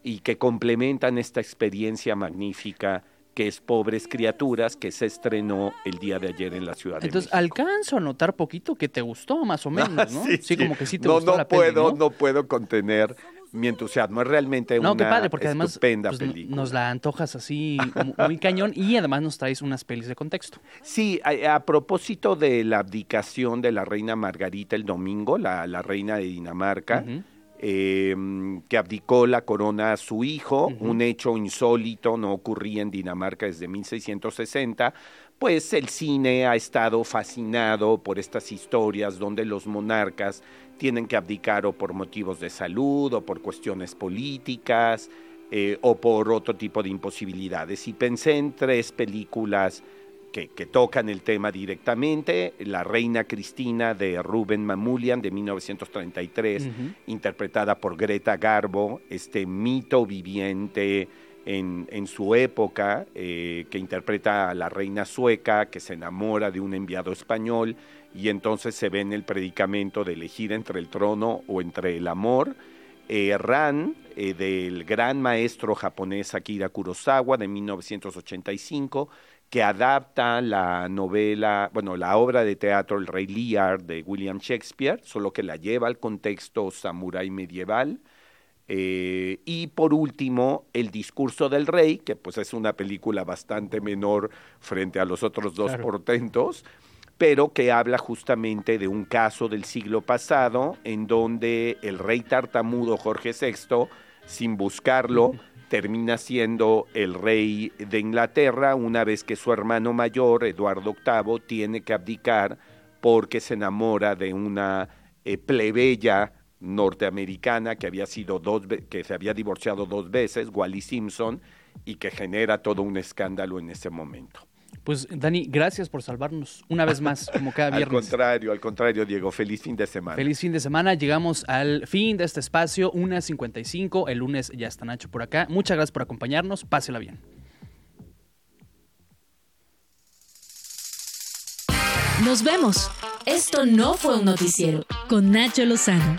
y que complementan esta experiencia magnífica que es Pobres Criaturas, que se estrenó el día de ayer en la ciudad de
Entonces, alcanzo a notar poquito que te gustó, más o menos, ¿no?
sí,
como que sí te
no,
gustó
no
la
puedo,
peli, ¿no?
no padre, contener mi entusiasmo. Es realmente
no,
una
qué padre, porque además
estupenda
pues,
película.
nos la antojas así muy cañón y además nos traes unas pelis de contexto.
Sí, a, a, propósito de la abdicación de la reina Margarita el domingo, la, la reina de Dinamarca, uh -huh. eh, que abdicó la corona a su hijo, uh -huh. un hecho insólito, no ocurría en Dinamarca desde 1660, pues el cine ha estado fascinado por estas historias donde los monarcas tienen que abdicar o por motivos de salud o por cuestiones políticas eh, o por otro tipo de imposibilidades. Y pensé en tres películas que, que, tocan el tema directamente. La Reina Cristina de Ruben Mamulian de 1933, uh -huh. interpretada por Greta Garbo, este mito viviente en, su época, eh, que interpreta a la reina sueca que se enamora de un enviado español y entonces se ve en el predicamento de elegir entre el trono o entre el amor. Eh, Ran, eh, del gran maestro japonés Akira Kurosawa de 1985, que adapta la novela, bueno, la obra de teatro El Rey Lear de William Shakespeare, solo que la lleva al contexto samurái medieval. Eh, y por último, El discurso del rey, que pues es una película bastante menor frente a los otros dos claro. portentos, pero que habla justamente de un caso del siglo pasado en donde el rey tartamudo Jorge VI, sin buscarlo, termina siendo el rey de Inglaterra una vez que su hermano mayor, Eduardo VIII, tiene que abdicar porque se enamora de una eh, plebeya norteamericana que había sido dos que se había divorciado dos veces, Wally Simpson, y que genera todo un escándalo en ese momento.
Pues Dani, gracias por salvarnos una vez más, como cada viernes.
al contrario, al contrario, Diego, feliz fin de semana.
Feliz fin de semana, llegamos al fin de este espacio, 1.55, el lunes ya está Nacho por acá. Muchas gracias por acompañarnos, pásela bien.
Nos vemos. Esto no fue un noticiero con Nacho Lozano.